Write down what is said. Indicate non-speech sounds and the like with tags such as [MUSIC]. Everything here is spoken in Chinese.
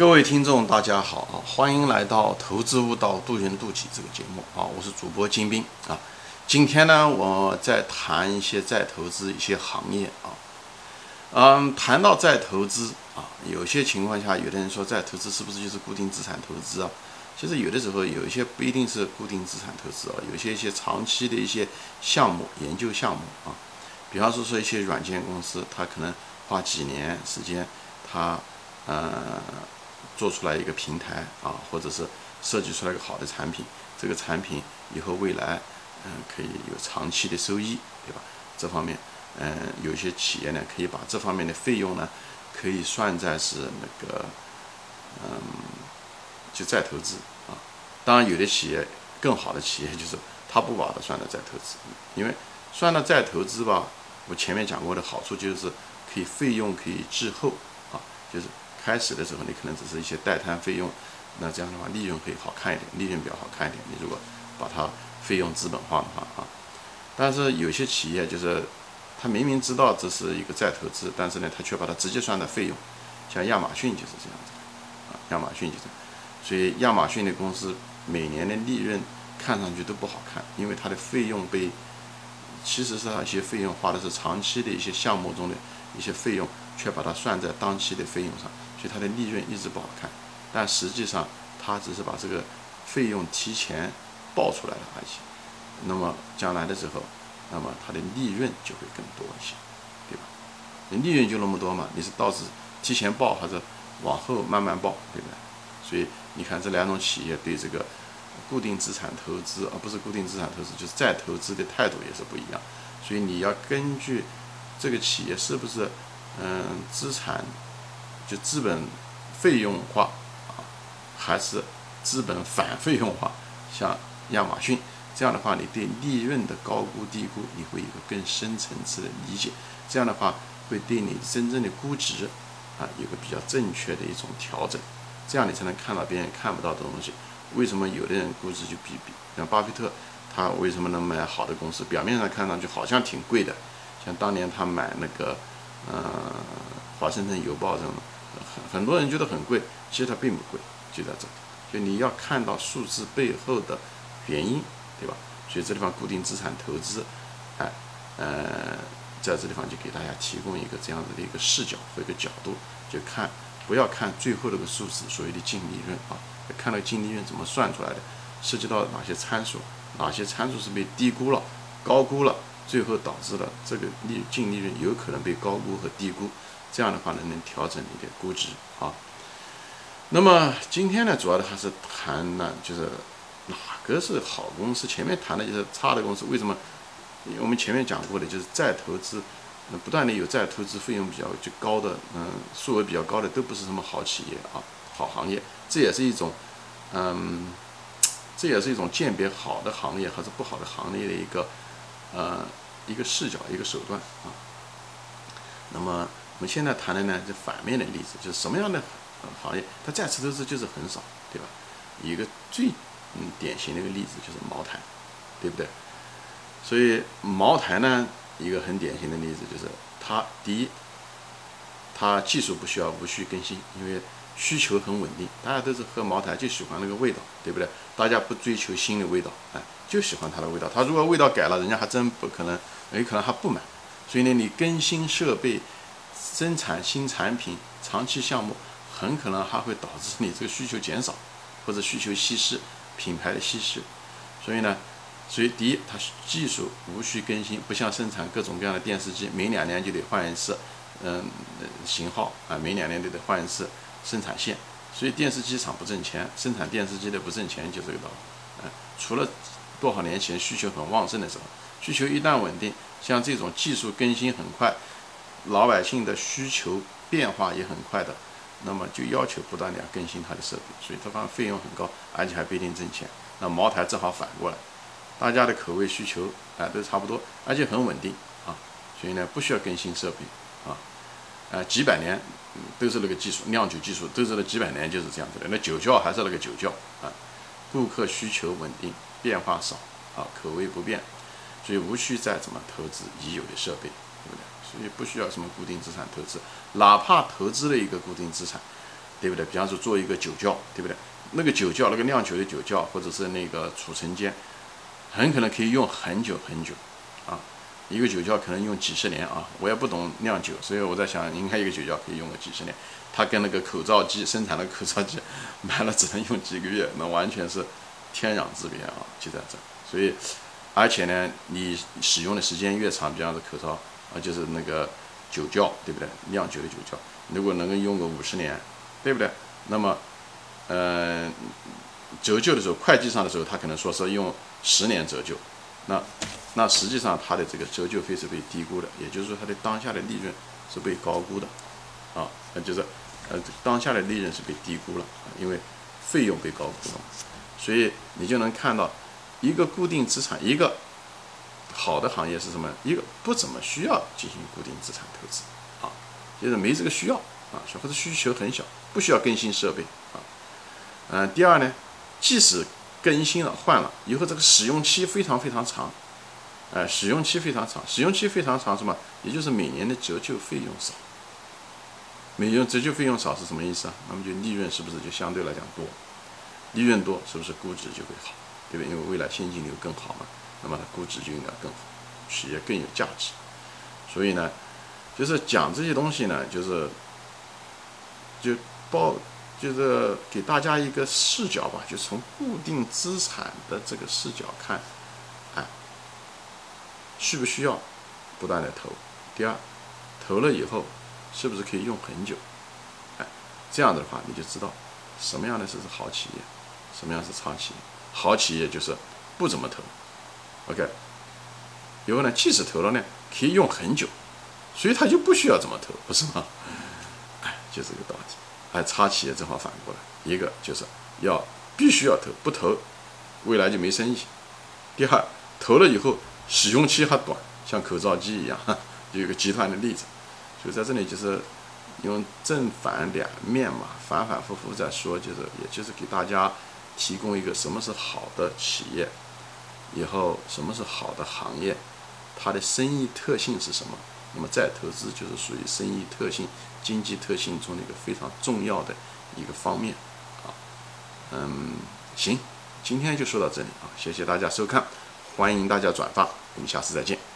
各位听众，大家好啊！欢迎来到《投资悟道，渡人渡己》这个节目啊！我是主播金兵啊。今天呢，我在谈一些再投资一些行业啊。嗯，谈到再投资啊，有些情况下，有的人说再投资是不是就是固定资产投资啊？其实有的时候有一些不一定是固定资产投资啊，有些一些长期的一些项目研究项目啊。比方说说一些软件公司，它可能花几年时间，它呃做出来一个平台啊，或者是设计出来一个好的产品，这个产品以后未来嗯可以有长期的收益，对吧？这方面。嗯，有些企业呢，可以把这方面的费用呢，可以算在是那个，嗯，就再投资啊。当然，有的企业更好的企业就是他不把它算在再投资，因为算到再投资吧，我前面讲过的好处就是可以费用可以滞后啊，就是开始的时候你可能只是一些代摊费用，那这样的话利润会好看一点，利润比较好看一点。你如果把它费用资本化的话啊，但是有些企业就是。他明明知道这是一个再投资，但是呢，他却把它直接算在费用。像亚马逊就是这样子，啊，亚马逊就是，所以亚马逊的公司每年的利润看上去都不好看，因为它的费用被，其实是它一些费用花的是长期的一些项目中的一些费用，却把它算在当期的费用上，所以它的利润一直不好看。但实际上，它只是把这个费用提前报出来了而已。那么将来的时候。那么它的利润就会更多一些，对吧？你利润就那么多嘛，你是到是提前报还是往后慢慢报，对不对？所以你看这两种企业对这个固定资产投资，而不是固定资产投资，就是再投资的态度也是不一样。所以你要根据这个企业是不是嗯资产就资本费用化啊，还是资本反费用化，像亚马逊。这样的话，你对利润的高估低估，你会有个更深层次的理解。这样的话，会对你真正的估值啊，有个比较正确的一种调整。这样你才能看到别人看不到的东西。为什么有的人估值就比比，像巴菲特，他为什么能买好的公司？表面上看上去好像挺贵的，像当年他买那个，呃，华盛顿邮报这种，很很多人觉得很贵，其实它并不贵，就在这。就你要看到数字背后的原因。对吧？所以这地方固定资产投资，哎，呃，在这地方就给大家提供一个这样子的一个视角和一个角度，就看不要看最后那个数字，所谓的净利润啊，看到净利润怎么算出来的，涉及到哪些参数，哪些参数是被低估了、高估了，最后导致了这个利净利润有可能被高估和低估，这样的话呢，能调整你的估值啊。那么今天呢，主要的还是谈呢，就是。哪个是好公司？前面谈的就是差的公司。为什么？因为我们前面讲过的，就是再投资，那不断的有再投资费用比较就高的，嗯，数额比较高的，都不是什么好企业啊，好行业。这也是一种，嗯，这也是一种鉴别好的行业还是不好的行业的一个，呃，一个视角，一个手段啊。那么我们现在谈的呢，就反面的例子，就是什么样的行业，它再次投资就是很少，对吧？一个最嗯，典型的一个例子就是茅台，对不对？所以茅台呢，一个很典型的例子就是它第一，它技术不需要无需更新，因为需求很稳定，大家都是喝茅台就喜欢那个味道，对不对？大家不追求新的味道，哎，就喜欢它的味道。它如果味道改了，人家还真不可能，有可能还不买。所以呢，你更新设备、生产新产品、长期项目，很可能还会导致你这个需求减少或者需求稀释。品牌的稀释，所以呢，所以第一，它技术无需更新，不像生产各种各样的电视机，每两年就得换一次，嗯，型号啊，每两年都得换一次生产线，所以电视机厂不挣钱，生产电视机的不挣钱，就这个道理。啊，除了多少年前需求很旺盛的时候，需求一旦稳定，像这种技术更新很快，老百姓的需求变化也很快的。那么就要求不断的更新它的设备，所以它方费用很高，而且还不一定挣钱。那茅台正好反过来，大家的口味需求啊都差不多，而且很稳定啊，所以呢不需要更新设备啊，呃几百年都是那个技术，酿酒技术都是那几百年就是这样子的。那酒窖还是那个酒窖啊，顾客需求稳定，变化少啊，口味不变，所以无需再怎么投资已有的设备，对不对？所以不需要什么固定资产投资，哪怕投资了一个固定资产，对不对？比方说做一个酒窖，对不对？那个酒窖，那个酿酒的酒窖，或者是那个储存间，很可能可以用很久很久，啊，一个酒窖可能用几十年啊。我也不懂酿酒，所以我在想，应该一个酒窖可以用个几十年。它跟那个口罩机生产的口罩机 [LAUGHS] 买了只能用几个月，那完全是天壤之别啊，就在这。所以，而且呢，你使用的时间越长，比方说口罩啊，就是那个酒窖，对不对？酿酒的酒窖，如果能够用个五十年，对不对？那么，嗯，折旧的时候，会计上的时候，他可能说是用十年折旧，那那实际上它的这个折旧费是被低估的，也就是说它的当下的利润是被高估的，啊，那就是。呃，当下的利润是被低估了，因为费用被高估了，所以你就能看到一个固定资产，一个好的行业是什么？一个不怎么需要进行固定资产投资啊，就是没这个需要啊，或者需求很小，不需要更新设备啊。嗯，第二呢，即使更新了换了以后，这个使用期非常非常长，哎，使用期非常长，使用期非常长什么？也就是每年的折旧费用少。每用折旧费用少是什么意思啊？那么就利润是不是就相对来讲多？利润多是不是估值就会好？对不对？因为未来现金流更好嘛，那么它估值就应该更好，企业更有价值。所以呢，就是讲这些东西呢，就是就报就是给大家一个视角吧，就从固定资产的这个视角看，哎，需不需要不断的投？第二，投了以后。是不是可以用很久？哎，这样的话你就知道什么样的是是好企业，什么样是差企业。好企业就是不怎么投，OK。以后呢，即使投了呢，可以用很久，所以他就不需要怎么投，不是吗？哎，就这个道理。哎，差企业正好反过来，一个就是要必须要投，不投未来就没生意。第二，投了以后使用期还短，像口罩机一样，[LAUGHS] 有一个集团的例子。就在这里，就是用正反两面嘛，反反复复在说，就是也就是给大家提供一个什么是好的企业，以后什么是好的行业，它的生意特性是什么？那么再投资就是属于生意特性、经济特性中的一个非常重要的一个方面啊。嗯，行，今天就说到这里啊，谢谢大家收看，欢迎大家转发，我们下次再见。